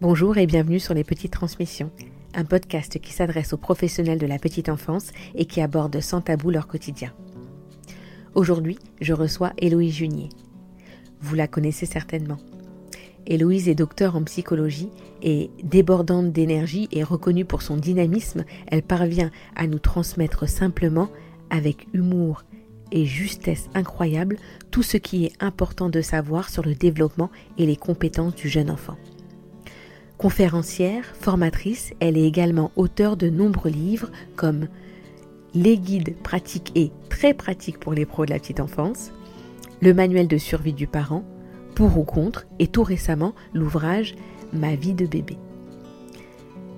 Bonjour et bienvenue sur Les Petites Transmissions, un podcast qui s'adresse aux professionnels de la petite enfance et qui aborde sans tabou leur quotidien. Aujourd'hui, je reçois Héloïse Junier. Vous la connaissez certainement. Héloïse est docteur en psychologie et débordante d'énergie et reconnue pour son dynamisme, elle parvient à nous transmettre simplement, avec humour et justesse incroyable, tout ce qui est important de savoir sur le développement et les compétences du jeune enfant. Conférencière, formatrice, elle est également auteure de nombreux livres comme Les guides pratiques et très pratiques pour les pros de la petite enfance, le manuel de survie du parent, pour ou contre, et tout récemment l'ouvrage Ma vie de bébé.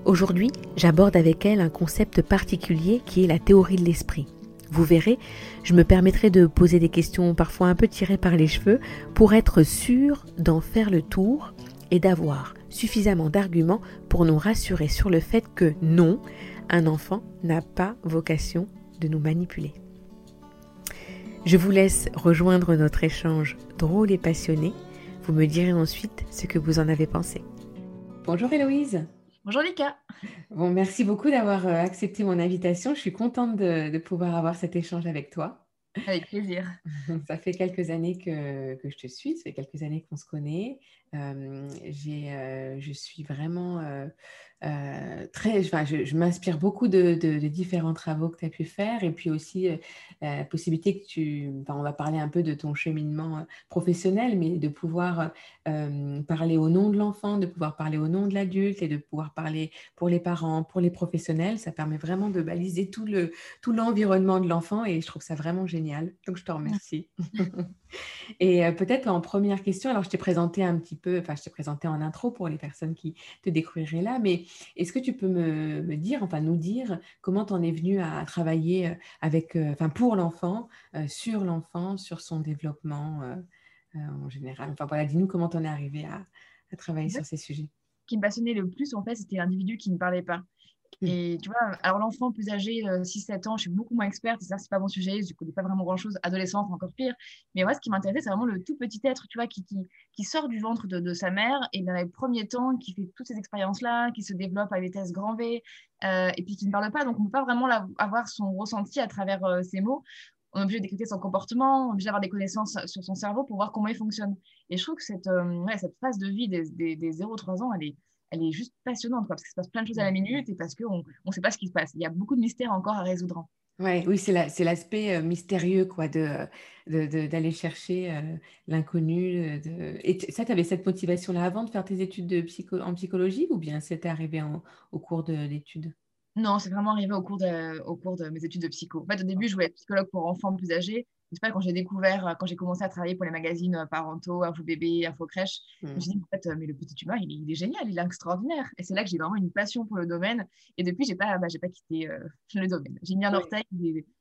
Aujourd'hui, j'aborde avec elle un concept particulier qui est la théorie de l'esprit. Vous verrez, je me permettrai de poser des questions parfois un peu tirées par les cheveux pour être sûr d'en faire le tour et d'avoir suffisamment d'arguments pour nous rassurer sur le fait que non, un enfant n'a pas vocation de nous manipuler. Je vous laisse rejoindre notre échange drôle et passionné. Vous me direz ensuite ce que vous en avez pensé. Bonjour Héloïse. Bonjour Lika. Bon, merci beaucoup d'avoir euh, accepté mon invitation. Je suis contente de, pouvoir avoir cet échange avec toi. Avec plaisir. Ça fait quelques années que, que, je te suis, ça fait quelques années qu'on se connaît. Euh, euh, je suis vraiment euh, très, je, m'inspire beaucoup de, différents travaux que tu as pu faire et puis aussi la possibilité que tu, on va parler un peu de ton cheminement professionnel, mais de pouvoir parler au nom de l'enfant, de pouvoir parler au nom de l'adulte et de pouvoir parler pour les parents, pour les professionnels, ça permet vraiment de baliser tout le tout l'environnement de l'enfant et je trouve ça vraiment génial. Donc je te remercie. et peut-être en première question, alors je t'ai présenté un petit peu, enfin je t'ai présenté en intro pour les personnes qui te découvriraient là, mais est-ce que tu peux me, dire, enfin nous dire, comment tu en es venu à, travailler euh, avec, euh, enfin pour l'enfant, euh, sur l'enfant, sur son développement en général? Enfin voilà, dis-nous comment tu en es arrivé à, à travailler sur ces sujets. Ce qui me passionnait le plus, en fait, c'était l'individu qui ne parlait pas. Et tu vois, alors l'enfant plus âgé, 6-7 ans, je suis beaucoup moins experte, et ça, c'est pas mon sujet, je connais pas vraiment grand-chose. Adolescente, encore pire. Mais moi, ce qui m'intéressait, c'est vraiment le tout petit être, tu vois, qui, qui, sort du ventre de, de, sa mère, et dans les premiers temps, qui fait toutes ces expériences-là, qui se développe à vitesse grand V, euh, et puis qui ne parle pas. Donc, on ne peut pas vraiment avoir son ressenti à travers euh, ses mots. On est obligé d'écouter son comportement, on est obligé d'avoir des connaissances sur son cerveau pour voir comment il fonctionne. Et je trouve que euh, cette phase de vie des, des, des 0-3 ans, elle est elle est juste passionnante, parce qu'il se passe plein de choses à la minute et parce qu'on ne sait pas ce qui se passe. Il y a beaucoup de mystères encore à résoudre. Ouais, oui, c'est l'aspect euh, mystérieux quoi, de, d'aller chercher euh, l'inconnu. Et ça, tu avais cette motivation-là avant de faire tes études de psycho, en psychologie ou bien c'était arrivé au cours de l'étude? Non, c'est vraiment arrivé au cours, de, au cours de mes études de psycho. En fait, au début, je voulais être psychologue pour enfants plus âgés sais pas, quand j'ai découvert, euh, quand j'ai commencé à travailler pour les magazines euh, parentaux, Info Bébé, Info Crèche, je me suis dit, en fait, euh, mais le petit humain, il est, génial, il est extraordinaire. Et c'est là que j'ai vraiment une passion pour le domaine. Et depuis, j'ai pas, bah, j'ai pas quitté le domaine. J'ai mis un orteil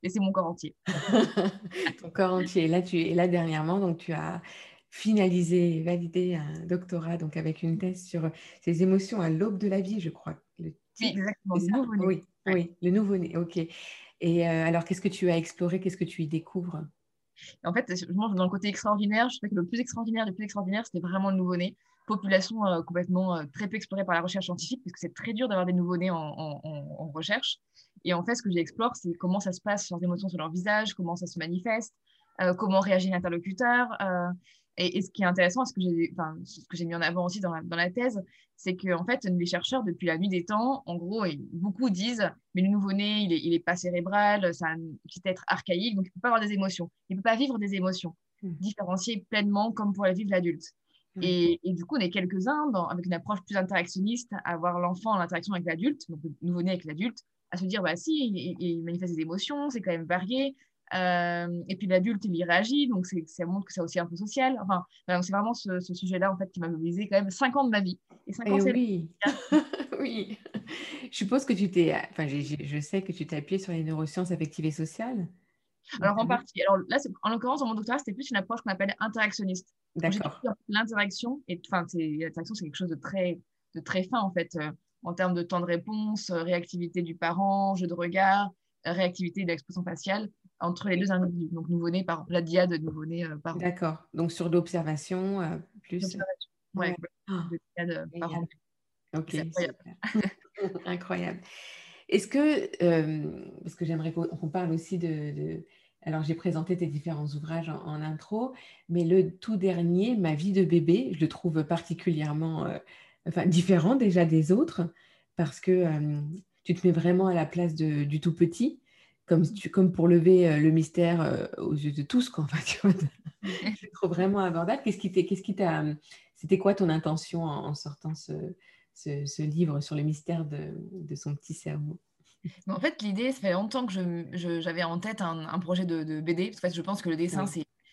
et c'est mon corps entier. Ton corps entier. Et là, tu, et là, dernièrement, donc, tu as finalisé et validé un doctorat donc avec une thèse sur ces émotions à l'aube de la vie, je crois. oui, exactement. Le nouveau-né. Oui, oui, le nouveau-né, ok. Et alors, qu'est-ce que tu as exploré? Qu'est-ce que tu y découvres? En fait, dans le côté extraordinaire, je sais que le plus extraordinaire, le plus extraordinaire, c'était vraiment le nouveau-né. Population euh, complètement euh, très peu explorée par la recherche scientifique, parce que c'est très dur d'avoir des nouveau-nés en, recherche. Et en fait, ce que j'explore, c'est comment ça se passe, leurs émotions sur leur visage, comment ça se manifeste, euh, comment réagit l'interlocuteur. Et, ce qui est intéressant, ce que j'ai enfin, mis en avant aussi dans la, dans la thèse, c'est que en fait, les chercheurs, depuis la nuit des temps, en gros, beaucoup disent mais le nouveau-né, il n'est il est pas cérébral, c'est un petit être archaïque, donc il ne peut pas avoir des émotions. Il ne peut pas vivre des émotions, mmh. différenciées pleinement comme pour la vivre l'adulte. Mmh. Et, et, du coup, on est quelques-uns avec une approche plus interactionniste à voir l'enfant en interaction avec l'adulte, donc le nouveau-né avec l'adulte, à se dire bah si, il, il manifeste des émotions, c'est quand même varié, et puis l'adulte, il y réagit, donc ça montre que c'est aussi un peu social. Enfin, c'est vraiment ce, sujet-là en fait qui m'a mobilisé quand même 5 ans de ma vie. Et 5 ans, oui. oui. Je suppose que tu t'es, enfin, je sais que tu t'es appuyé sur les neurosciences affectives et sociales. Alors en partie. Alors là, en l'occurrence, dans mon doctorat, c'était plus une approche qu'on appelle interactionniste. D'accord. L'interaction, et enfin, l'interaction, c'est quelque chose de très, de très fin en fait, euh, en termes de temps de réponse, euh, réactivité du parent, jeu de regard, réactivité de l'expression faciale entre les deux individus, donc nouveau-né par la diade nouveau-né euh, par D'accord. Donc sur l'observation euh, plus. Ouais. ouais. Oh, Ok, incroyable. Est-ce que, euh, parce que j'aimerais qu'on parle aussi de, Alors, j'ai présenté tes différents ouvrages en, intro, mais le tout dernier, Ma vie de bébé, je le trouve particulièrement euh, enfin, différent déjà des autres, parce que euh, tu te mets vraiment à la place du tout petit, comme, comme pour lever le mystère aux yeux de tous. Quoi. Enfin, je le trouve vraiment abordable. Qu'est-ce qui t'a. C'était quoi ton intention en sortant ce, ce, livre sur le mystère de, son petit cerveau? En fait, l'idée, ça fait longtemps que j'avais en tête un, projet de, BD, parce que je pense que le dessin,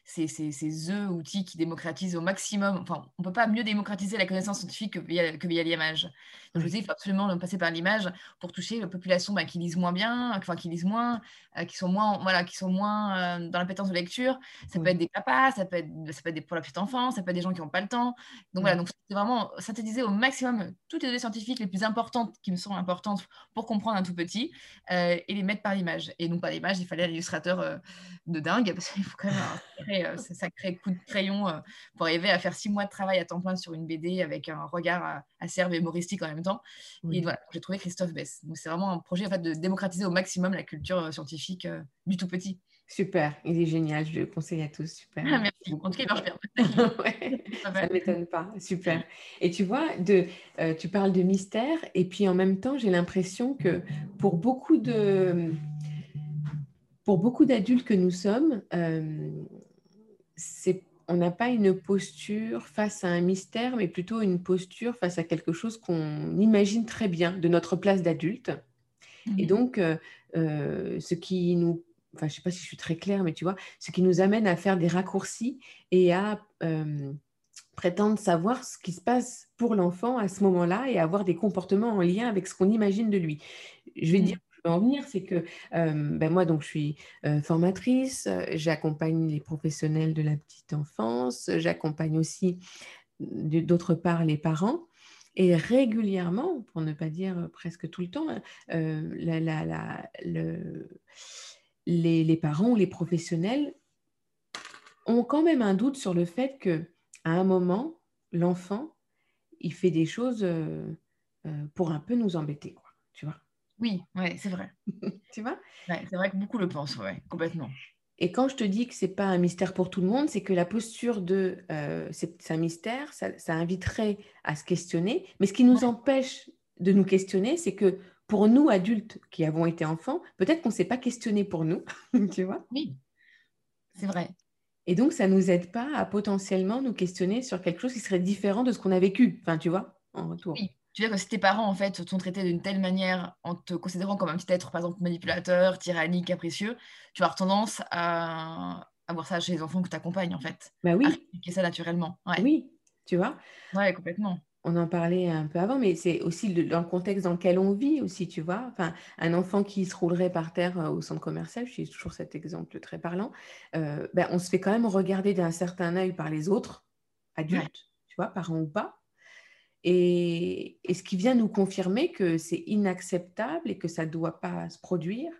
c'est c'est ce outil qui démocratise au maximum. Enfin, on ne peut pas mieux démocratiser la connaissance scientifique que via, que via l'image. Donc, je dis, il faut absolument passer par l'image pour toucher la population bah, qui lisent moins bien, enfin, qui lisent moins, euh, qui sont moins, voilà, qui sont moins euh, dans l'appétence de lecture. Ça peut être des papas, ça peut être, ça peut être des, pour la petite enfance, ça peut être des gens qui n'ont pas le temps. Donc, voilà, donc c'est vraiment synthétiser au maximum toutes les données scientifiques les plus importantes qui me sont importantes pour comprendre un tout petit euh, et les mettre par l'image. Et non pas l'image, il fallait un illustrateur de dingue parce qu'il faut quand même un euh, ça sacré coup de crayon euh, pour arriver à faire six mois de travail à temps plein sur une BD avec un regard euh, assez humoristique en même temps. Et voilà, j'ai trouvé Christophe Bess. Donc c'est vraiment un projet en fait, de démocratiser au maximum la culture scientifique du tout petit. Super, il est génial, je le conseille à tous. Super. Ah, merci. En tout cas, il marche bien. ça ne m'étonne pas. Super. Et tu vois, de, tu parles de mystère, et puis en même temps, j'ai l'impression que pour beaucoup de. Pour beaucoup d'adultes que nous sommes, on n'a pas une posture face à un mystère, mais plutôt une posture face à quelque chose qu'on imagine très bien de notre place d'adulte. Et donc, euh, euh, ce qui nous, enfin, je sais pas si je suis très claire, mais tu vois, ce qui nous amène à faire des raccourcis et à euh, prétendre savoir ce qui se passe pour l'enfant à ce moment-là et avoir des comportements en lien avec ce qu'on imagine de lui. Je vais mmh. dire en venir, c'est que ben moi, donc, je suis formatrice, j'accompagne les professionnels de la petite enfance, j'accompagne aussi d'autre part les parents. Et régulièrement, pour ne pas dire presque tout le temps, les, les, parents ou les professionnels ont quand même un doute sur le fait que à un moment, l'enfant, il fait des choses pour un peu nous embêter, quoi, tu vois. Oui, ouais, c'est vrai. tu vois? C'est vrai que beaucoup le pensent, ouais, complètement. Et quand je te dis que c'est pas un mystère pour tout le monde, c'est que la posture de euh, c'est un mystère, ça, inviterait à se questionner. Mais ce qui nous empêche de nous questionner, c'est que pour nous, adultes qui avons été enfants, peut-être qu'on ne s'est pas questionné pour nous, tu vois? Oui, c'est vrai. Et donc, ça ne nous aide pas à potentiellement nous questionner sur quelque chose qui serait différent de ce qu'on a vécu, enfin, tu vois, en retour. Oui tu veux que si tes parents en fait t'ont traité d'une telle manière en te considérant comme un petit être par exemple manipulateur, tyrannique, capricieux, tu vas avoir tendance à, avoir ça chez les enfants que tu accompagnes en fait. Bah oui. À ça naturellement. Oui, tu vois. Ouais, complètement. On en parlait un peu avant, mais c'est aussi dans le contexte dans lequel on vit aussi, tu vois. Enfin, un enfant qui se roulerait par terre euh, au centre commercial, je suis toujours cet exemple très parlant, euh, ben, on se fait quand même regarder d'un certain œil par les autres, adultes, tu vois, parents ou pas. Et, ce qui vient nous confirmer que c'est inacceptable et que ça ne doit pas se produire.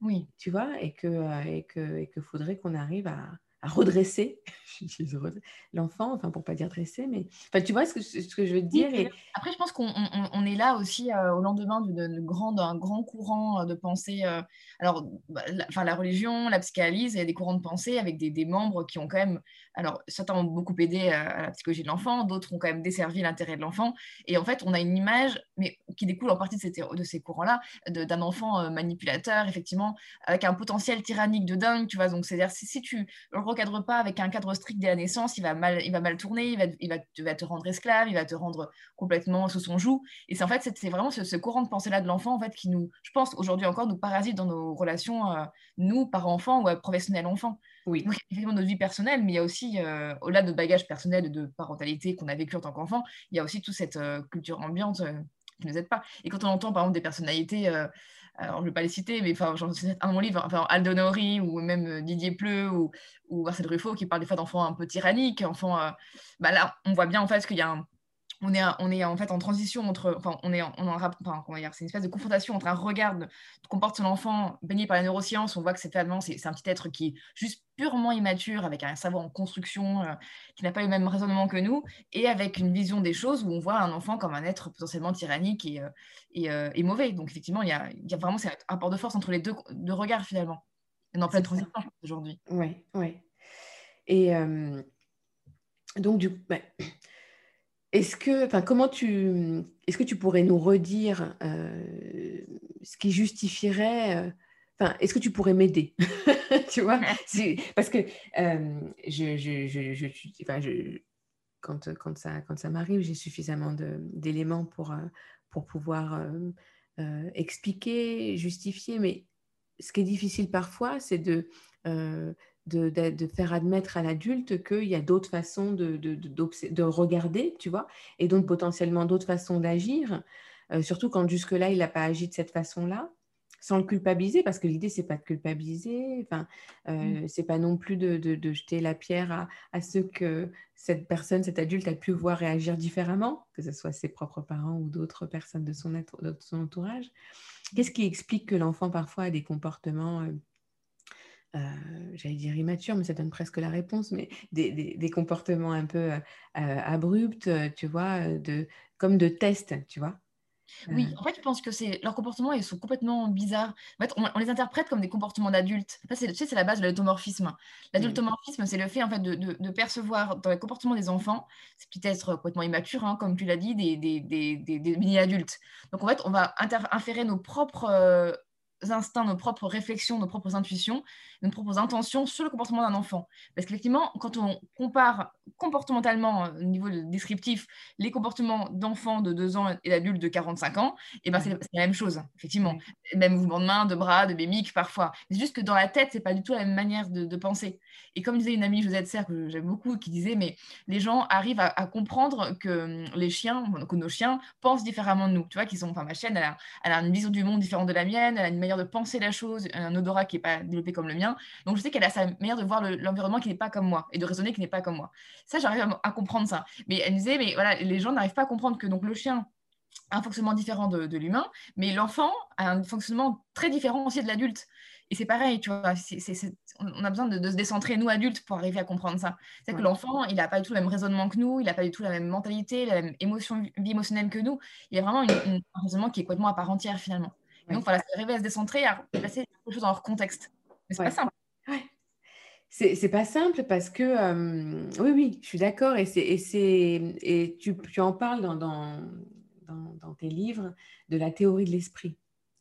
Oui. Tu vois, et qu'il euh, et que, et que faudrait qu'on arrive à, à redresser l'enfant, enfin pour pas dire dresser, mais enfin, tu vois ce que, ce que je veux te dire. Et... Après, je pense qu'on on, est là aussi euh, au lendemain d'un grand, grand courant euh, de pensée. Euh, alors, bah, la, enfin, la religion, la psychanalyse, il y a des courants de pensée avec des, des membres qui ont quand même, alors certains ont beaucoup aidé à, la psychologie de l'enfant, d'autres ont quand même desservi l'intérêt de l'enfant. Et en fait, on a une image, mais qui découle en partie de ces, de ces courants-là, d'un enfant manipulateur, effectivement, avec un potentiel tyrannique de dingue, tu vois. Donc, c'est-à-dire, si, si tu recadre pas avec un cadre strict dès la naissance, il va mal, il va mal tourner, il va, il va, va te rendre esclave, il va te rendre complètement sous son joug. Et c'est en fait, c'est vraiment ce, courant de pensée-là de l'enfant, en fait, qui nous, je pense, aujourd'hui encore, nous parasite dans nos relations, euh, nous, parents-enfants ou professionnels-enfants. Oui. Donc, effectivement, notre vie personnelle, mais il y a aussi, euh, au-delà de notre bagage personnel et de parentalité qu'on a vécu en tant qu'enfant, il y a aussi toute cette euh, culture ambiante qui ne nous aide pas. Et quand on entend, par exemple, des personnalités alors je ne vais pas les citer, mais enfin, j'en un dans mon livre, enfin, Aldo Nori ou même euh, Didier Pleu ou, ou Marcel Ruffo qui parlent des fois d'enfants un peu tyranniques, enfants, euh, bah là, on voit bien en fait qu'il y a on est, on est en fait en transition entre, enfin, on est, on enfin, comment dire, c'est une espèce de confrontation entre un regard de, comporte son enfant baigné par la neuroscience, on voit que c'est c'est un petit être qui est juste purement immature, avec un savoir en construction, euh, qui n'a pas le même raisonnement que nous, et avec une vision des choses où on voit un enfant comme un être potentiellement tyrannique et, euh, euh, et, mauvais. Donc effectivement, il y a, il y a vraiment un rapport de force entre les deux, deux regards finalement. Et en pleine transition aujourd'hui. Oui, oui. Et donc du coup, bah, est-ce que, enfin, comment tu, est-ce que tu pourrais nous redire euh, ce qui justifierait, euh, enfin, est-ce que tu pourrais m'aider, tu vois, parce que euh, je, je, je, je, quand, quand ça, quand ça m'arrive, j'ai suffisamment d'éléments pour, pour pouvoir expliquer, justifier, mais ce qui est difficile parfois, c'est de de, faire admettre à l'adulte qu'il y a d'autres façons de, de, regarder, tu vois, et donc potentiellement d'autres façons d'agir, euh, surtout quand jusque-là, il n'a pas agi de cette façon-là, sans le culpabiliser, parce que l'idée, c'est pas de culpabiliser, enfin, euh, mmh. c'est pas non plus de, jeter la pierre à, à, ceux que cette personne, cet adulte a pu voir réagir différemment, que ce soit ses propres parents ou d'autres personnes de son, de son entourage. Qu'est-ce qui explique que l'enfant parfois a des comportements... Euh, euh, j'allais dire immature, mais ça donne presque la réponse, mais des, comportements un peu euh, euh, abrupts, tu vois, de, comme de test, tu vois. Oui, en fait, je pense que c'est leurs comportements, ils sont complètement bizarres. En fait, on, les interprète comme des comportements d'adultes. tu sais, c'est la base de l'automorphisme. L'adultomorphisme, c'est le fait en fait de, percevoir dans les comportements des enfants, c'est peut-être complètement immature, hein, comme tu l'as dit, des, des, mini-adultes. Donc en fait, on va inférer nos propres instincts, nos propres réflexions, nos propres intuitions, nos propres intentions sur le comportement d'un enfant. Parce qu'effectivement, quand on compare comportementalement, euh, au niveau descriptif, les comportements d'enfants de 2 ans et d'adultes de 45 ans, et eh ben c'est la même chose, effectivement. Même mouvement de main, de bras, de mimiques parfois. C'est juste que dans la tête, c'est pas du tout la même manière de, penser. Et comme disait une amie Josette Serre, que j'aime beaucoup, qui disait, mais les gens arrivent à, comprendre que hum, les chiens, que nos chiens pensent différemment de nous. Tu vois, qu'ils sont, enfin ma chienne, elle a, elle a, une vision du monde différente de la mienne, elle a une manière de penser la chose, un odorat qui n'est pas développé comme le mien. Donc je sais qu'elle a sa manière de voir l'environnement qui n'est pas comme moi et de raisonner qui n'est pas comme moi. Ça, j'arrive à, comprendre ça. Mais elle me disait, mais voilà, les gens n'arrivent pas à comprendre que donc le chien a un fonctionnement différent de, l'humain, mais l'enfant a un fonctionnement très différent aussi de l'adulte. Et c'est pareil, tu vois, on a besoin de, se décentrer, nous adultes, pour arriver à comprendre ça. C'est que l'enfant, il n'a pas du tout le même raisonnement que nous, il n'a pas du tout la même mentalité, la même émotion, vie émotionnelle que nous. Il y a vraiment un raisonnement qui est complètement à part entière, finalement. Donc, voilà, arriver à se décentrer, à placer quelque chose dans leur contexte. Mais c'est pas simple. C'est pas simple parce que, euh, oui, oui, je suis d'accord, et, et, et tu, tu, en parles dans, dans, dans, tes livres de la théorie de l'esprit.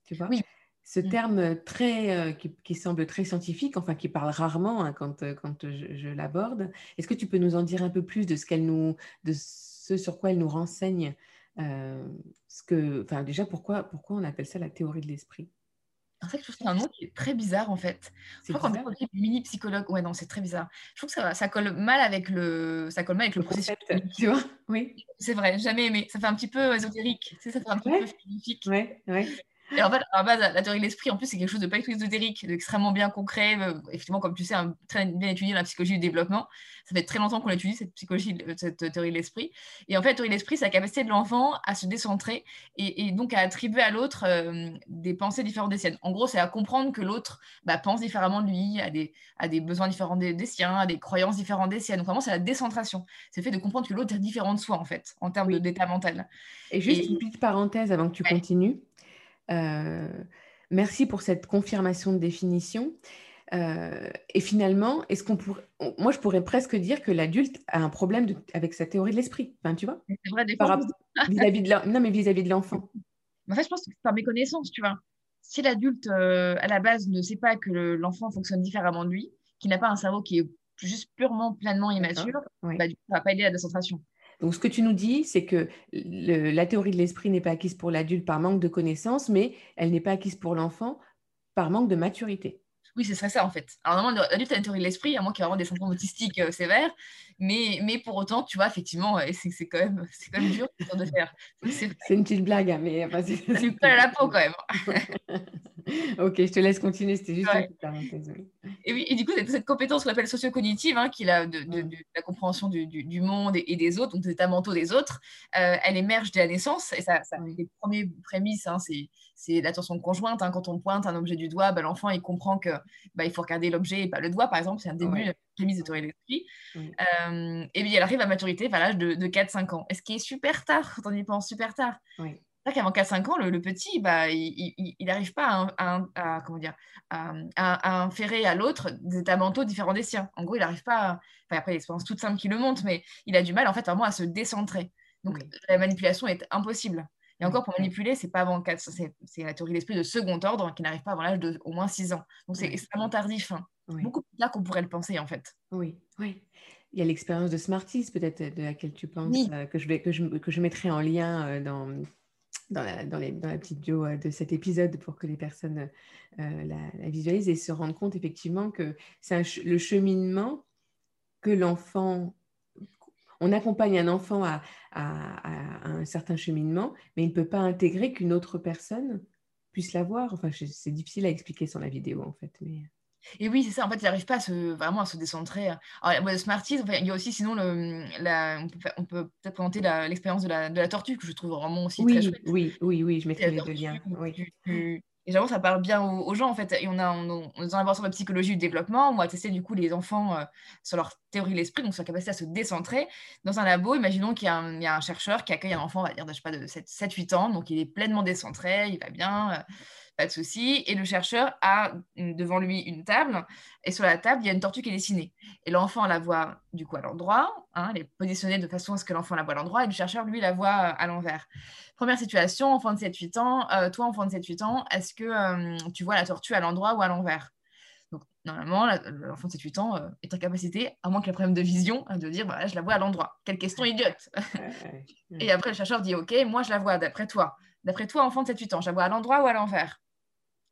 Tu vois oui. Ce mm. terme très, euh, qui, qui, semble très scientifique, enfin qui parle rarement hein, quand, quand je, l'aborde. Est-ce que tu peux nous en dire un peu plus de ce, qu'elle nous, de ce sur quoi elle nous renseigne euh, ce que, enfin, Déjà, pourquoi, pourquoi on appelle ça la théorie de l'esprit? En fait, je trouve que c'est un nom qui est très bizarre en fait. Je crois qu'on dit mini psychologue. Ouais, non, c'est très bizarre. Je trouve que ça, ça, colle mal avec le, ça colle mal avec le, processus. Tu vois? Oui. C'est vrai, jamais aimé. Ça fait un petit peu ésotérique. Ça fait un petit peu philosophique. Ouais, ouais. Et en fait, à la base, la théorie de l'esprit, en plus, c'est quelque chose de pas du tout ésotérique, d'extrêmement bien concret. Euh, effectivement, comme tu sais, un, très bien étudié dans la psychologie du développement. Ça fait très longtemps qu'on étudie cette psychologie, cette théorie de l'esprit. Et en fait, la théorie de l'esprit, c'est la capacité de l'enfant à se décentrer et, donc à attribuer à l'autre euh, des pensées différentes des siennes. En gros, c'est à comprendre que l'autre bah, pense différemment de lui, a des, a des besoins différents des, siens, a des croyances différentes des siennes. Donc vraiment, c'est la décentration. C'est le fait de comprendre que l'autre est différent de soi, en fait, en termes d'état mental. Et juste une petite parenthèse avant que tu continues. Euh, merci pour cette confirmation de définition. Euh, et finalement, est-ce qu'on pourrait, moi je pourrais presque dire que l'adulte a un problème avec sa théorie de l'esprit. Enfin, tu vois C'est vrai, des fois. vis-à-vis de non, mais vis-à-vis de l'enfant. En fait, je pense que c'est par méconnaissance, tu vois. Si l'adulte, euh, à la base, ne sait pas que l'enfant fonctionne différemment de lui, qu'il n'a pas un cerveau qui est juste purement, pleinement immature, bah, du coup, ça ne va pas aider à la décentration. Donc, ce que tu nous dis, c'est que la théorie de l'esprit n'est pas acquise pour l'adulte par manque de connaissances, mais elle n'est pas acquise pour l'enfant par manque de maturité. Oui, c'est ça en fait. Alors, normalement, l'adulte a une théorie de l'esprit, à moins qu'il ait vraiment des symptômes autistiques euh, sévères. Mais, mais pour autant, tu vois, effectivement, c'est quand, même, quand même dur de faire. C'est une petite blague, hein, mais enfin, c'est pas à la peau quand même. ok, je te laisse continuer, c'était juste une petite parenthèse. Et, oui, et du coup, cette, compétence qu'on appelle socio-cognitive, hein, qui est de, de, la compréhension du, du, monde et, des autres, donc des états mentaux des autres, euh, elle émerge dès la naissance. Et ça, ça les premiers prémices, hein, c'est l'attention conjointe. Hein, quand on pointe un objet du doigt, bah, l'enfant il comprend que bah, il faut regarder l'objet et pas le doigt, par exemple. C'est un début, la prémisse de théorie de l'esprit. Euh, et puis elle arrive à maturité à l'âge de, de 4-5 ans. est ce qui est super tard quand on y pense, super tard. Oui qu'avant 4-5 ans, le, petit, bah, il n'arrive pas à, comment dire, à, inférer à l'autre des états mentaux différents des siens. En gros, il n'arrive pas, enfin, après l'expérience toute simple qui le montre, mais il a du mal en fait vraiment à se décentrer. Donc la manipulation est impossible. Et encore, pour manipuler, c'est pas avant 4, c'est la théorie de l'esprit de second ordre qui n'arrive pas avant l'âge de au moins 6 ans. Donc c'est extrêmement tardif, hein. Beaucoup plus tard qu'on pourrait le penser en fait. Oui, oui. Il y a l'expérience de Smarties peut-être de laquelle tu penses, euh, que, je vais, que, je, que je mettrai en lien euh, dans, dans la, dans, les, dans la, petite bio euh, de cet épisode pour que les personnes euh, la, visualisent et se rendent compte effectivement que c'est le cheminement que l'enfant, on accompagne un enfant à, à, un certain cheminement, mais il ne peut pas intégrer qu'une autre personne puisse l'avoir. Enfin, c'est difficile à expliquer sur la vidéo en fait. Mais... Et oui, c'est ça. En fait, il n'arrive pas à se, vraiment à se décentrer. Alors, le Smarties, enfin, il y a aussi sinon, le, la, on peut, peut-être présenter l'expérience de la, de la tortue, que je trouve vraiment aussi oui, très chouette. Oui, oui, oui, je mettrai les deux liens. Oui. Et j'avoue, ça parle bien aux, gens, en fait. Et on a, on, on, dans la de psychologie du développement, on a testé, du coup, les enfants euh, sur leur théorie de l'esprit, donc sur la capacité à se décentrer. Dans un labo, imaginons qu'il y, y, a un chercheur qui accueille un enfant, on va dire, de, je sais pas, de 7-8 ans, donc il est pleinement décentré, il va bien. Euh, pas de souci. Et le chercheur a devant lui une table, et sur la table, il y a une tortue qui est dessinée. Et l'enfant la voit du coup à l'endroit, hein, elle est positionnée de façon à ce que l'enfant la voit à l'endroit, et le chercheur, lui, la voit euh, à l'envers. Première situation, enfant de 7-8 ans, euh, toi, enfant de 7-8 ans, est-ce que euh, tu vois la tortue à l'endroit ou à l'envers? Donc, normalement, l'enfant de 7-8 ans est en capacité, à moins qu'il ait un problème de vision, de dire voilà, je la vois à l'endroit. Quelle question idiote Et après, le chercheur dit ok, moi je la vois d'après toi. D'après toi, enfant de 7-8 ans, je la vois à l'endroit ou à l'envers?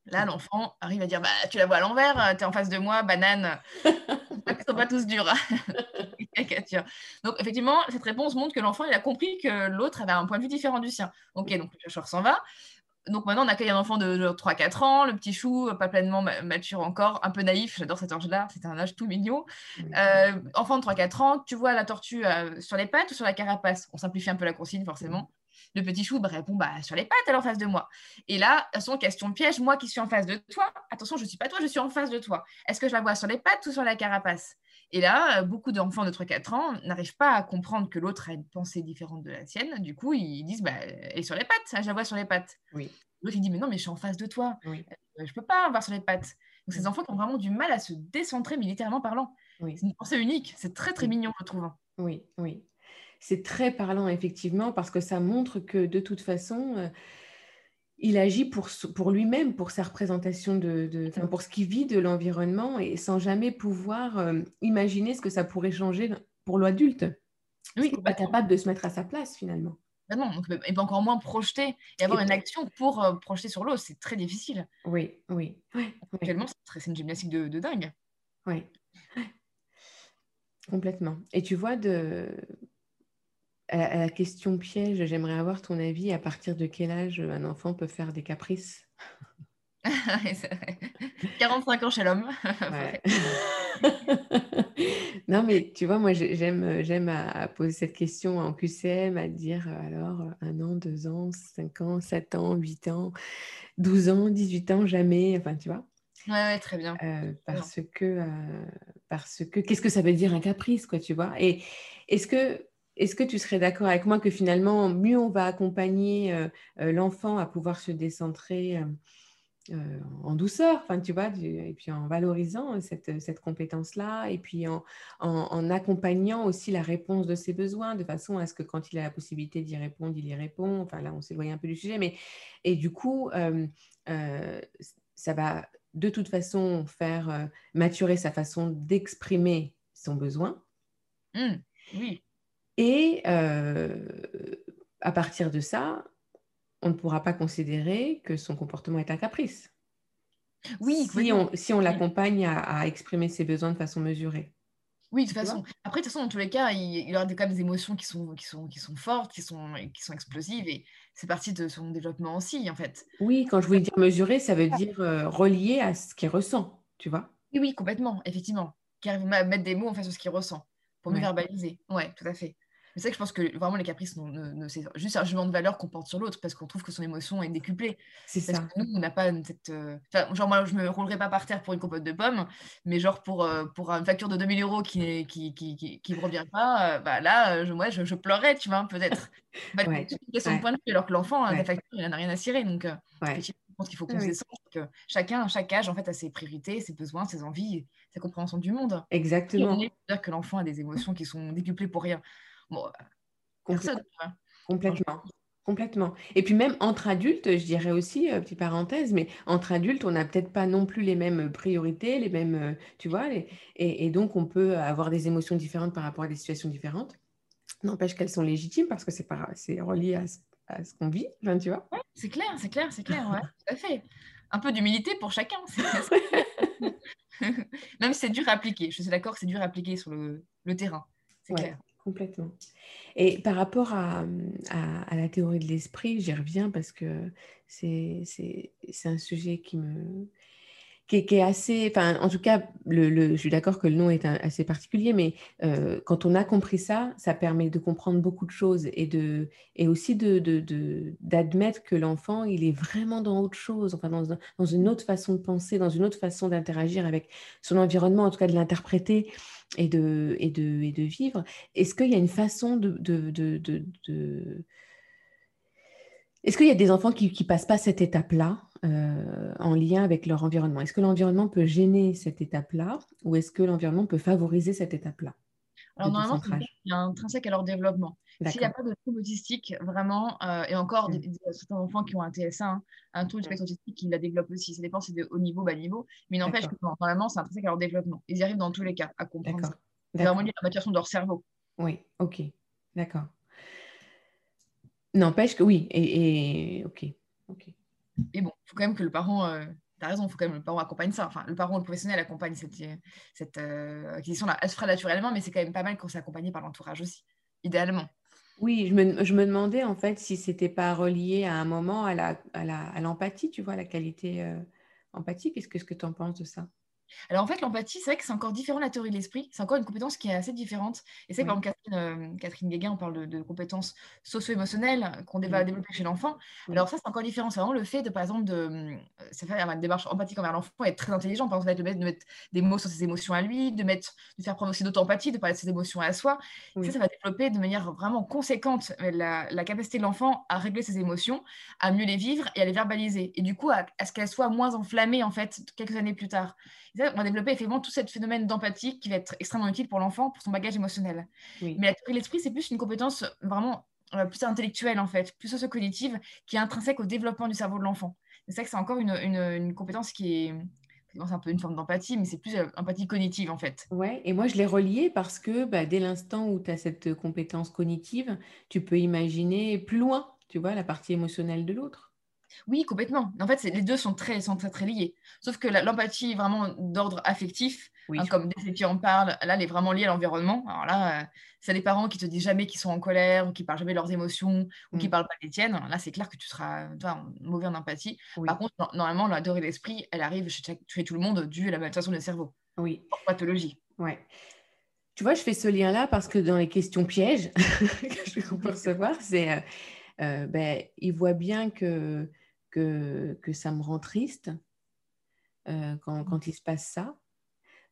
Là, l'enfant arrive à dire bah, Tu la vois à l'envers, euh, tu es en face de moi, banane. Ils sont pas tous durs. donc, effectivement, cette réponse montre que l'enfant il a compris que l'autre avait un point de vue différent du sien. Ok, donc le chercheur s'en va. Donc maintenant, on accueille un enfant de 3-4 ans, le petit chou, pas pleinement mature encore, un peu naïf, j'adore cet âge-là, c'est un âge tout mignon. Euh, enfant de 3-4 ans, tu vois la tortue euh, sur les pattes ou sur la carapace? On simplifie un peu la consigne, forcément. Le petit chou bah, répond bah, sur les pattes, elle est en face de moi. Et là, son question piège, moi qui suis en face de toi, attention, je ne suis pas toi, je suis en face de toi. Est-ce que je la vois sur les pattes ou sur la carapace? Et là, beaucoup d'enfants de 3-4 ans n'arrivent pas à comprendre que l'autre a une pensée différente de la sienne. Du coup, ils disent bah, elle est sur les pattes, je la vois sur les pattes. Oui. L'autre, il dit mais non, mais je suis en face de toi. Euh, je ne peux pas voir sur les pattes. Donc, ces enfants qui ont vraiment du mal à se décentrer militairement parlant. C'est une pensée unique. C'est très, très mignon, je trouve. Oui, oui c'est très parlant, effectivement, parce que ça montre que de toute façon, euh, il agit pour, pour lui-même, pour sa représentation, de, pour ce qu'il vit de l'environnement, et sans jamais pouvoir euh, imaginer ce que ça pourrait changer pour l'adulte. Oui, il n'est pas capable de se mettre à sa place, finalement. Ben non, donc, peut encore moins projeter et avoir une action pour euh, projeter sur l'eau. C'est très difficile. Oui, oui. Actuellement, c'est une gymnastique de, de dingue. Oui, complètement. Et tu vois, de, à, la question piège, j'aimerais avoir ton avis. À partir de quel âge un enfant peut faire des caprices? 45 ans chez l'homme. non, mais tu vois, moi, j'aime, j'aime à, poser cette question en QCM, à dire euh, alors, un an, deux ans, cinq ans, sept ans, huit ans, douze ans, dix-huit ans, jamais. Enfin, tu vois. Ouais, très bien. Euh, parce que, euh, parce que, qu'est-ce que ça veut dire un caprice, quoi, tu vois? Et est-ce que est-ce que tu serais d'accord avec moi que finalement, mieux on va accompagner euh, euh, l'enfant à pouvoir se décentrer euh, en douceur, enfin, tu vois, et puis en valorisant cette, compétence-là, et puis en, accompagnant aussi la réponse de ses besoins, de façon à ce que quand il a la possibilité d'y répondre, il y répond. Enfin, là, on s'éloigne un peu du sujet, mais et du coup, ça va de toute façon faire maturer sa façon d'exprimer son besoin. Mmh, oui. Et euh, à partir de ça, on ne pourra pas considérer que son comportement est un caprice. Oui, si on, si on l'accompagne à, exprimer ses besoins de façon mesurée. Oui, de toute façon. Après, de toute façon, dans tous les cas, il, y aura quand même des émotions qui sont, qui sont, qui sont fortes, qui sont, qui sont explosives, et c'est partie de son développement aussi, en fait. Oui, quand je voulais dire mesurer, ça veut dire euh, relier à ce qu'il ressent, tu vois? Oui, oui, complètement, effectivement. Qui arrive à mettre des mots en face de ce qu'il ressent, pour mieux verbaliser. Oui, tout à fait. C'est ça que je pense que vraiment les caprices, c'est juste un jugement de valeur qu'on porte sur l'autre parce qu'on trouve que son émotion est décuplée. C'est ça. Que nous, on n'a pas cette. Euh, genre, moi, je me roulerai pas par terre pour une compote de pommes, mais genre pour, euh, pour une facture de 2000 euros qui ne qui, qui, qui, qui revient pas, euh, bah là, je, moi, je, je pleurais, tu vois, peut-être. Bah, ouais. C'est une question de point de vue, alors que l'enfant, la facture, il n'en a rien à cirer. Donc, je pense qu'il faut qu'on se descende, que chacun, chaque âge, en fait, a ses priorités, ses besoins, ses envies, sa compréhension du monde. Exactement. dire que l'enfant a des émotions qui sont décuplées pour rien. Bon, personne. Complètement. Complètement. Et puis même entre adultes, je dirais aussi, euh, petite parenthèse, mais entre adultes, on n'a peut-être pas non plus les mêmes priorités, les mêmes, euh, tu vois, et, donc on peut avoir des émotions différentes par rapport à des situations différentes. N'empêche qu'elles sont légitimes parce que c'est c'est relié à ce, qu'on vit, tu vois. c'est clair, c'est clair, c'est clair, ouais, tout à fait. Un peu d'humilité pour chacun. même si c'est dur à appliquer, je suis d'accord, c'est dur à appliquer sur le, le terrain, c'est clair. Complètement. Et par rapport à, la théorie de l'esprit, j'y reviens parce que c'est un sujet qui me, qui est, assez, enfin, en tout cas, je suis d'accord que le nom est assez particulier, mais euh, quand on a compris ça, ça permet de comprendre beaucoup de choses et, de, et aussi d'admettre de, que l'enfant, il est vraiment dans autre chose, enfin, dans, dans, une autre façon de penser, dans une autre façon d'interagir avec son environnement, en tout cas de l'interpréter et de, et, de, et de vivre. Est-ce qu'il y a une façon de... de est-ce qu'il y a des enfants qui ne passent pas cette étape-là euh, en lien avec leur environnement? Est-ce que l'environnement peut gêner cette étape-là ou est-ce que l'environnement peut favoriser cette étape-là Alors normalement, il y a un intrinsèque à leur développement. S'il n'y a pas de trouble autistique, vraiment, euh, et encore, mmh. certains enfants qui ont un TSA, hein, un trouble du spectre autistique, ils la développent aussi. Ça dépend si c'est de haut niveau, bas niveau, mais n'empêche que normalement, c'est intrinsèque à leur développement. Ils y arrivent dans tous les cas à comprendre. C'est vraiment lié à la maturation de leur cerveau. Oui, ok, d'accord. N'empêche que oui, et, et... ok, ok. Et bon, il faut quand même que le parent, euh, tu as raison, il faut quand même que le parent accompagne ça. Enfin, le parent ou le professionnel accompagne cette, cette euh, acquisition-là. Elle se fera naturellement, mais c'est quand même pas mal quand c'est accompagné par l'entourage aussi, idéalement. Oui, je me, je me, demandais en fait si c'était pas relié à un moment à l'empathie, la, à la, tu vois, à la qualité euh, empathique. Qu'est-ce que tu en penses de ça? Alors en fait, l'empathie, c'est vrai que c'est encore différent de la théorie de l'esprit. C'est encore une compétence qui est assez différente. Et c'est par exemple, Catherine, euh, Catherine Guéguin, on parle de, compétences socio-émotionnelles qu'on va développer chez l'enfant. Alors ça, c'est encore différent. C'est vraiment le fait de, par exemple, de euh, ça faire une démarche empathique envers l'enfant et être très intelligent. Par exemple, de mettre, de mettre, des mots sur ses émotions à lui, de, mettre, de faire preuve aussi d'auto-empathie, de parler de ses émotions à soi. Ça, ça va développer de manière vraiment conséquente euh, la, capacité de l'enfant à régler ses émotions, à mieux les vivre et à les verbaliser. Et du coup, à, à ce qu'elles soient moins enflammées, en fait, quelques années plus tard on va développer effectivement tout ce phénomène d'empathie qui va être extrêmement utile pour l'enfant, pour son bagage émotionnel. Mais la théorie de l'esprit, c'est plus une compétence vraiment euh, plus intellectuelle, en fait, plus socio-cognitive, qui est intrinsèque au développement du cerveau de l'enfant. C'est ça que c'est encore une, une, compétence qui est c'est un peu une forme d'empathie, mais c'est plus euh, empathie cognitive en fait. Ouais, et moi je l'ai relié parce que bah, dès l'instant où tu as cette compétence cognitive, tu peux imaginer plus loin, tu vois, la partie émotionnelle de l'autre. Oui, complètement. En fait, les deux sont très, sont très, très liés. Sauf que l'empathie vraiment d'ordre affectif, hein, comme dès que en parles, là, elle est vraiment liée à l'environnement. Alors là, euh, c'est des parents qui te disent jamais qu'ils sont en colère ou qui parlent jamais de leurs émotions ou qui mm. parlent pas des tiennes. Là, c'est clair que tu seras toi, mauvais en empathie. Par contre, normalement, la dorée d'esprit, elle arrive chez, tout le monde dû à la maturation du cerveau. Oui. pathologie. Ouais. Tu vois, je fais ce lien-là parce que dans les questions pièges que je peux recevoir, c'est euh, euh, ben, il voit bien que que, ça me rend triste euh, quand, quand, il se passe ça.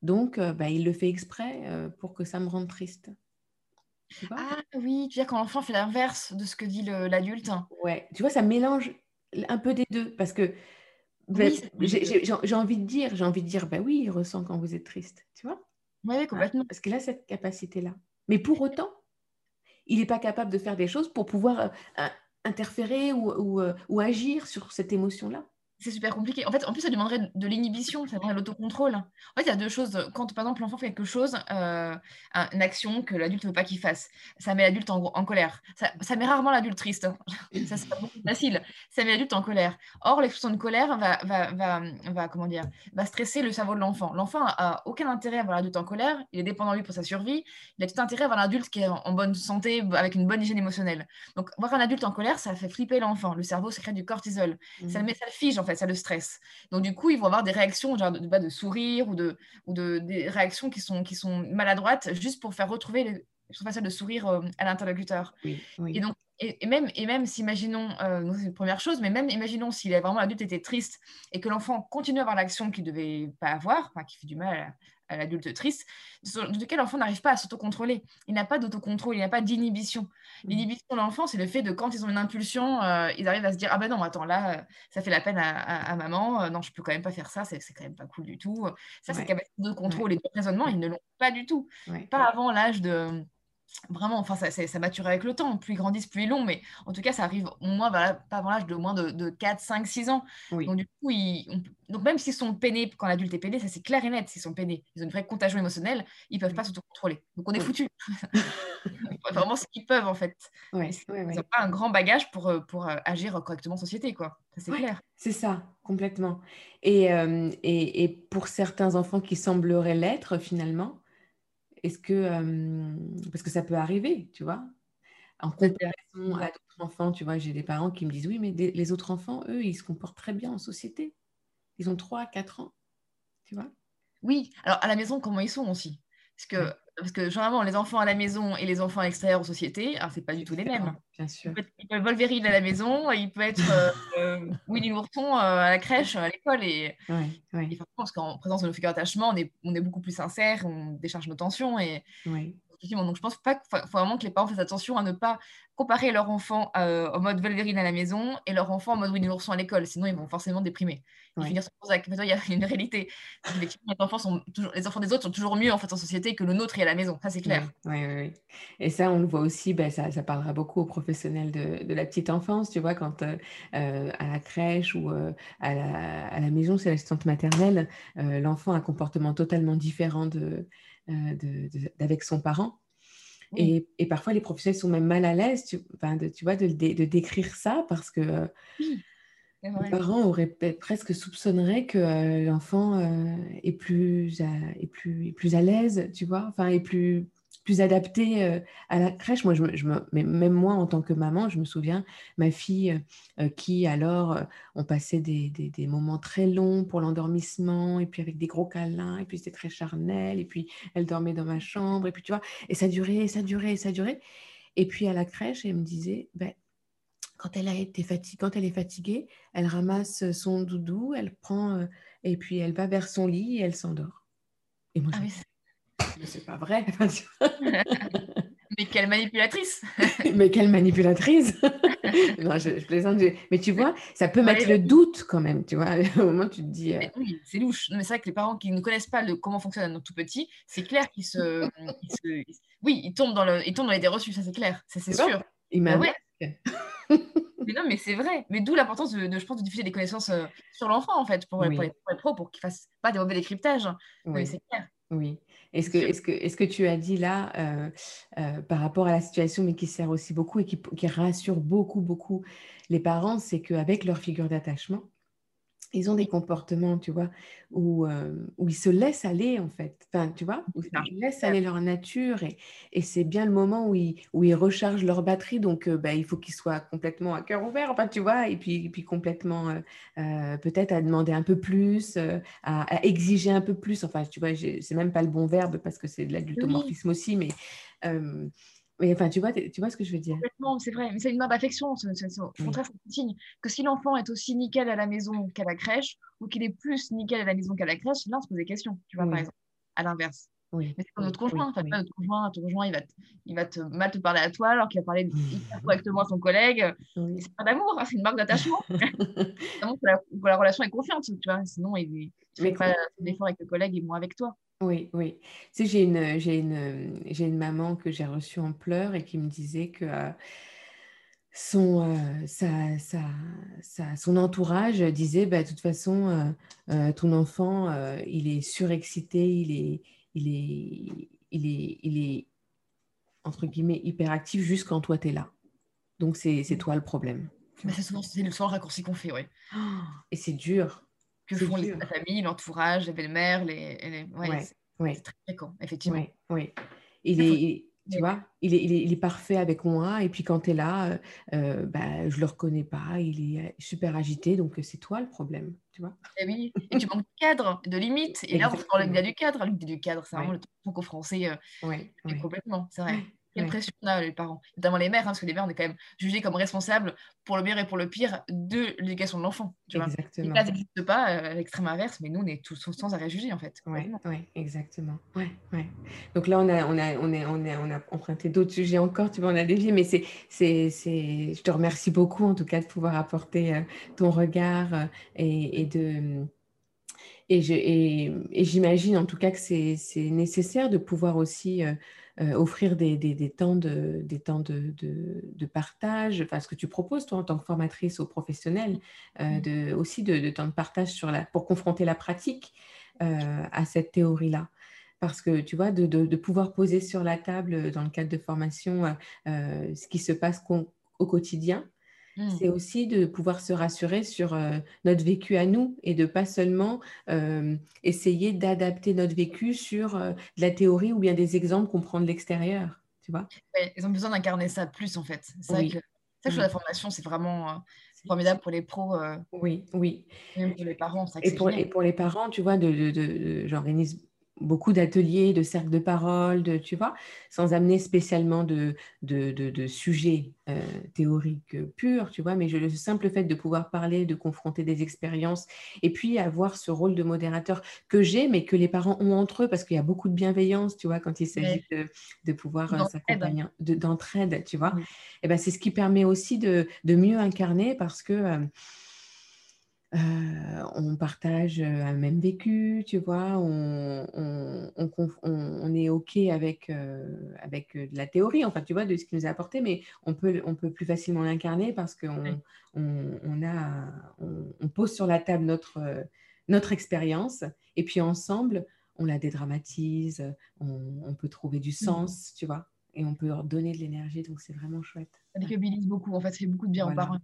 Donc, euh, bah, il le fait exprès euh, pour que ça me rende triste. Ah oui, tu veux dire quand l'enfant fait l'inverse de ce que dit l'adulte. Ouais, tu vois, ça mélange un peu des deux parce que bah, j'ai envie de dire, j'ai envie de dire, bah oui, il ressent quand vous êtes triste, tu vois. Oui, complètement. Parce qu'il a cette capacité-là. Mais pour autant, il n'est pas capable de faire des choses pour pouvoir interférer euh, ou, agir sur cette émotion-là. C'est super compliqué. En fait, en plus, ça demanderait de l'inhibition, ça demanderait l'autocontrôle. En fait, il y a deux choses. Quand, par exemple, l'enfant fait quelque chose, euh, une action que l'adulte ne veut pas qu'il fasse, ça met l'adulte en, en, colère. Ça, met rarement l'adulte triste. Hein. ça, c'est pas beaucoup facile. Ça met l'adulte en colère. Or, l'expression de colère va, va, va, va, comment dire, va stresser le cerveau de l'enfant. L'enfant a aucun intérêt à voir l'adulte en colère. Il est dépendant de lui pour sa survie. Il a tout intérêt à voir l'adulte qui est en, bonne santé, avec une bonne hygiène émotionnelle. Donc, voir un adulte en colère, ça fait flipper l'enfant. Le cerveau crée du cortisol. Ça le mmh. met, ça le fige, en fait ça le stresse. Donc du coup, ils vont avoir des réactions genre de, de, sourire ou, de, ou de, des réactions qui sont, qui sont maladroites juste pour faire retrouver les, façon de sourire euh, à l'interlocuteur. Et donc, et, même, et même si, imaginons, euh, c'est une première chose, mais même imaginons s'il vraiment l'adulte était triste et que l'enfant continue à avoir l'action qu'il ne devait pas avoir, enfin, qui fait du mal à l'adulte triste, de lequel l'enfant n'arrive pas à s'autocontrôler. Il n'a pas d'autocontrôle, il n'a pas d'inhibition. Mmh. L'inhibition de l'enfant, c'est le fait de quand ils ont une impulsion, euh, ils arrivent à se dire Ah ben non, attends, là, ça fait la peine à, maman, euh, non, je peux quand même pas faire ça, c'est quand même pas cool du tout. Ça, c'est capacité de contrôle et de raisonnement, ils ne l'ont pas du tout. Pas avant l'âge de vraiment, enfin, ça, ça, mature avec le temps. Plus ils grandissent, plus ils l'ont. Mais en tout cas, ça arrive au moins, pas avant l'âge de moins de, 4, 5, 6 ans. Donc, du coup, Donc, même s'ils sont peinés, quand l'adulte est peiné, ça c'est clair et net, s'ils sont peinés, ils ont une vraie contagion émotionnelle, ils ne peuvent pas s'autocontrôler. Donc, on est foutus. vraiment ce qu'ils peuvent, en fait. ils n'ont pas un grand bagage pour, euh, pour euh, agir correctement en société, quoi. c'est clair. C'est ça, complètement. Et, euh, et, et pour certains enfants qui sembleraient l'être, finalement, est-ce que, euh, parce que ça peut arriver, tu vois, en comparaison à d'autres enfants, tu vois, j'ai des parents qui me disent, oui, mais les autres enfants, eux, ils se comportent très bien en société. Ils ont 3, 4 ans, tu vois? Oui, alors à la maison, comment ils sont aussi? Parce que parce que généralement, les enfants à la maison et les enfants à l'extérieur aux sociétés, ce n'est pas du tout les mêmes. Bien sûr. Il peut être Wolverine à la maison, il peut être euh, euh Winnie l'ourson euh, à la crèche, à l'école. Et, ouais, ouais. et parce qu'en présence de nos figures d'attachement, on est, on est beaucoup plus sincère, on décharge nos tensions. Et, donc, je pense pas qu'il faut vraiment que les parents fassent attention à ne pas comparer leur enfant euh, en mode Wolverine à la maison et leur enfant en mode Winnie l'ourson à l'école. Sinon, ils vont forcément déprimer. Ils finir il y a une réalité. les, enfants sont toujours, les enfants des autres sont toujours mieux en, fait, en société que le nôtre et à la maison. Ça, c'est clair. Oui, oui, oui. Et ça, on le voit aussi, ben, ça, ça, parlera beaucoup aux professionnels de, de, la petite enfance, tu vois, quand euh, euh, à la crèche ou à, la, à, la, maison, c'est l'assistante maternelle, l'enfant a un comportement totalement différent de euh, avec son parent. Et, et, parfois, les professionnels sont même mal à l'aise, tu, de, tu vois, de, de, décrire ça parce que euh, les parents auraient presque soupçonneraient que euh, l'enfant est, plus est, plus, est plus à l'aise, tu vois, enfin, est plus, plus adapté euh, à la crèche. Moi, je, je me, même moi, en tant que maman, je me souviens, ma fille euh, euh, qui, alors, on passait des, des, moments très longs pour l'endormissement, et puis avec des gros câlins, et puis c'était très charnel, et puis elle dormait dans ma chambre, et puis tu vois, et ça durait, ça durait, ça durait. Et puis à la crèche, elle me disait, ben, quand elle a été fatiguée, quand elle est fatiguée, elle ramasse son doudou, elle prend, et puis elle va vers son lit et elle s'endort. Et moi, ah mais c'est pas vrai. mais quelle manipulatrice Mais quelle manipulatrice Non, je, plaisante. Mais tu vois, ça peut mettre le doute quand même, tu vois. Au moment tu te dis... Euh, oui, c'est louche. Mais c'est vrai que les parents qui ne connaissent pas le, comment fonctionne un tout petit, c'est clair qu'ils se, Oui, ils tombent dans, le, ils tombent dans les idées reçues, ça c'est clair. Ça c'est sûr. Ils ouais. mais non, mais c'est vrai. Mais d'où l'importance de, je pense, de diffuser des connaissances euh, sur l'enfant, en fait, pour, les, pros, pour qu'ils ne fassent pas des mauvais décryptages. Oui, c'est clair. Oui. Est-ce que, tu as dit là, euh, euh, par rapport à la situation, mais qui sert aussi beaucoup et qui, qui rassure beaucoup, beaucoup les parents, c'est qu'avec leur figure d'attachement, ils ont des comportements, tu vois, où, euh, où, ils se laissent aller, en fait. Enfin, tu vois, où ils laissent aller leur nature. Et, et c'est bien le moment où ils, où ils rechargent leur batterie. Donc, euh, bah, il faut qu'ils soient complètement à cœur ouvert, enfin, tu vois, et puis, et puis complètement, euh, peut-être à demander un peu plus, à, à, exiger un peu plus. Enfin, tu vois, c'est même pas le bon verbe parce que c'est de l'adultomorphisme aussi, mais mais enfin, tu vois, tu vois ce que je veux dire? Complètement, c'est vrai. Mais c'est une marque d'affection. Au contraire, c'est un signe que si l'enfant est aussi nickel à la maison qu'à la crèche, ou qu'il est plus nickel à la maison qu'à la crèche, là, on se pose des questions. Tu vois, par exemple, à l'inverse. Oui. Mais c'est comme notre conjoint. Oui. Enfin, notre conjoint, ton conjoint, il va, te, il va te mal te parler à toi alors qu'il va parler correctement à son collègue. C'est pas d'amour, hein, c'est une marque d'attachement. la, la, relation est confiante. Tu vois, sinon, il ne fait pas d'effort avec le collègue et moins avec toi. Oui, oui. Tu sais, j'ai une, j'ai une, j'ai une maman que j'ai reçue en pleurs et qui me disait que euh, son, son entourage disait bah, de toute façon, ton enfant, il est surexcité, il est, il est, il est, il est entre guillemets hyperactif juste quand toi tu es là. Donc c'est toi le problème. c'est souvent le seul raccourci qu'on fait, oui. et c'est dur. Que font la famille, l'entourage, les belles-mères, les, les... Ouais, c'est très fréquent, effectivement. Oui, Il est, tu vois, il est, il, est, parfait avec moi. Et puis quand tu es là, euh, euh, bah, je ne le reconnais pas. Il est super agité. Donc c'est toi le problème. Tu vois et eh oui, et tu manques de cadre, de limite. Et là, on parle du cadre. L'idée du cadre, c'est vraiment le truc français euh, complètement. C'est vrai. Quelle pression on a, les parents, notamment les mères, hein, parce que les mères, on est quand même jugés comme responsables pour le meilleur et pour le pire de l'éducation de l'enfant. Exactement. Ça n'existe pas à euh, l'extrême inverse, mais nous, on est tous sans arrêt jugés, en fait. Oui, ouais, exactement. Ouais, ouais. Donc là, on a, on a, on a, on a, on a emprunté d'autres sujets encore, tu vois, on a dévié, mais c'est, c'est, c'est, je te remercie beaucoup, en tout cas, de pouvoir apporter euh, ton regard euh, et, et de et, j'imagine en tout cas que c'est nécessaire de pouvoir aussi euh, offrir des, temps, de, des temps de, de, partage, enfin ce que tu proposes toi en tant que formatrice aux professionnels, euh, mmh. de, aussi de, temps de partage sur la, pour confronter la pratique euh, à cette théorie-là. Parce que tu vois, de, pouvoir poser sur la table dans le cadre de formation ce qui se passe au quotidien, Mmh. C'est aussi de pouvoir se rassurer sur euh, notre vécu à nous et de pas seulement euh, essayer d'adapter notre vécu sur euh, de la théorie ou bien des exemples qu'on prend de l'extérieur. Tu vois? Ils ont besoin d'incarner ça plus en fait. C'est oui. ça que, la mmh. formation, c'est vraiment formidable pour les pros. oui, oui. Même pour les parents. Et pour, et pour, les parents, tu vois, de, de, de j'organise beaucoup d'ateliers, de cercles de parole, de, tu vois, sans amener spécialement de, de, de, sujets euh, théoriques purs, tu vois, mais le simple fait de pouvoir parler, de confronter des expériences, et puis avoir ce rôle de modérateur que j'ai, mais que les parents ont entre eux, parce qu'il y a beaucoup de bienveillance, tu vois, quand il s'agit de, pouvoir euh, s'accompagner, d'entraide, tu vois. Et ben, c'est ce qui permet aussi de, mieux incarner, parce que... Euh, euh, on partage un même vécu, tu vois, on, est OK avec, euh, avec de la théorie, enfin, tu vois, de ce qui nous a apporté, mais on peut, on peut plus facilement l'incarner parce qu'on on, a, on, pose sur la table notre, notre expérience et puis ensemble, on la dédramatise, on, peut trouver du mmh sens, tu vois? Et on peut leur donner de l'énergie, donc c'est vraiment chouette. Ça déculpabilise beaucoup, en fait, ça fait beaucoup de bien aux parents.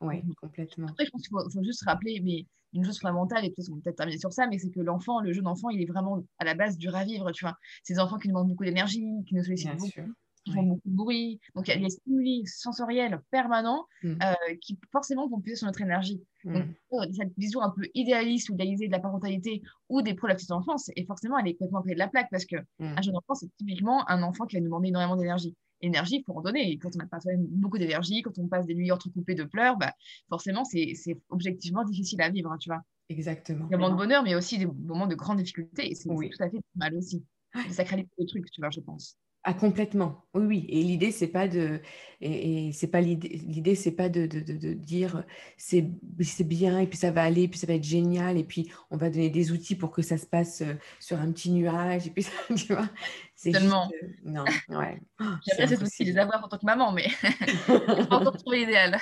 Oui, complètement. Après, je pense qu'il faut, juste rappeler mais une chose fondamentale, et peut-être on peut peut-être terminer sur ça, mais c'est que l'enfant, le jeune enfant, il est vraiment à la base dur à vivre, tu vois. C'est des enfants qui demandent beaucoup d'énergie, qui nous sollicitent beaucoup. Sûr qui font beaucoup de bruit. Donc, il y a des stimuli sensoriels permanents mmh. euh, qui, forcément, vont puiser sur notre énergie. Mmh. Donc, euh, cette vision un peu idéaliste ou idéalisée de la parentalité ou des pros de la petite enfance, et forcément, elle est complètement près de la plaque parce qu'un mmh. jeune enfant, c'est typiquement un enfant qui va nous demander énormément d'énergie. L'énergie, il faut en donner. Et quand on n'a pas beaucoup d'énergie, quand on passe des nuits entrecoupées de pleurs, bah, forcément, c'est objectivement difficile à vivre, hein, tu vois. Exactement. Des moments de bonheur, mais aussi des moments de grande difficulté. Et c'est tout à fait mal aussi. Ça sacralise le truc, tu vois, je pense. Ah, complètement. Oui, oui. Et l'idée, c'est pas de, et, c'est pas l'idée, l'idée, c'est pas de, de, de, dire c'est, c'est bien et puis ça va aller, et puis ça va être génial et puis on va donner des outils pour que ça se passe euh, sur un petit nuage et puis ça, tu vois. C'est Tellement. non, ouais. J'aimerais aussi les avoir en tant que maman, mais pas encore trouvé l'idéal.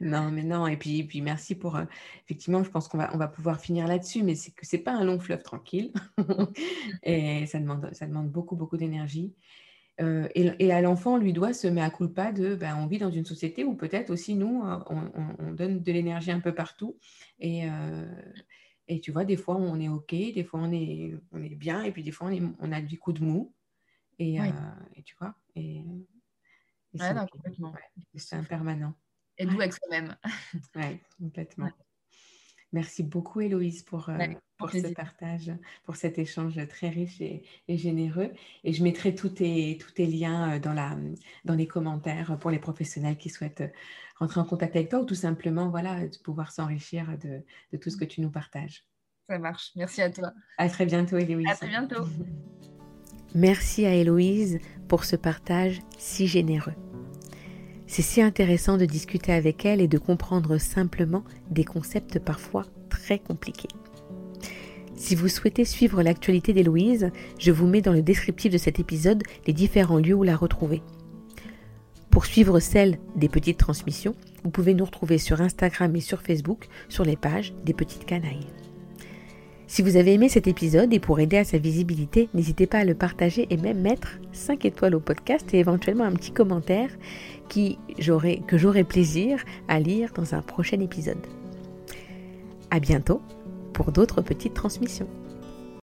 non, mais non. Et puis, et puis merci pour. Euh, effectivement, je pense qu'on va, on va pouvoir finir là-dessus, mais c'est que c'est pas un long fleuve tranquille et ça demande, ça demande beaucoup, beaucoup d'énergie. Euh, et, à l'enfant, on lui doit se mettre à culpa de ben, on vit dans une société où peut-être aussi nous, euh, on, donne de l'énergie un peu partout. Et, euh, et, tu vois, des fois, on est OK, des fois, on est, on est bien, et puis des fois, on, on a du coup de mou. Et, et tu vois, et, c'est impermanent. Et doux avec soi-même. oui, complètement. Merci beaucoup, Héloïse, pour, pour ce partage, pour cet échange très riche et, généreux. Et je mettrai tous tes, tous tes liens euh, dans, la, dans les commentaires pour les professionnels qui souhaitent euh, rentrer en contact avec toi ou tout simplement voilà, de pouvoir s'enrichir de, de tout ce que tu nous partages. Ça marche. Merci à toi. À très bientôt, Héloïse. À très bientôt. Merci à Héloïse pour ce partage si généreux. C'est si intéressant de discuter avec elle et de comprendre simplement des concepts parfois très compliqués. Si vous souhaitez suivre l'actualité d'Héloïse, je vous mets dans le descriptif de cet épisode les différents lieux où la retrouver. Pour suivre celle des petites transmissions, vous pouvez nous retrouver sur Instagram et sur Facebook sur les pages des petites canailles. Si vous avez aimé cet épisode et pour aider à sa visibilité, n'hésitez pas à le partager et même mettre 5 étoiles au podcast et éventuellement un petit commentaire qui que j'aurai plaisir à lire dans un prochain épisode. À bientôt pour d'autres petites transmissions.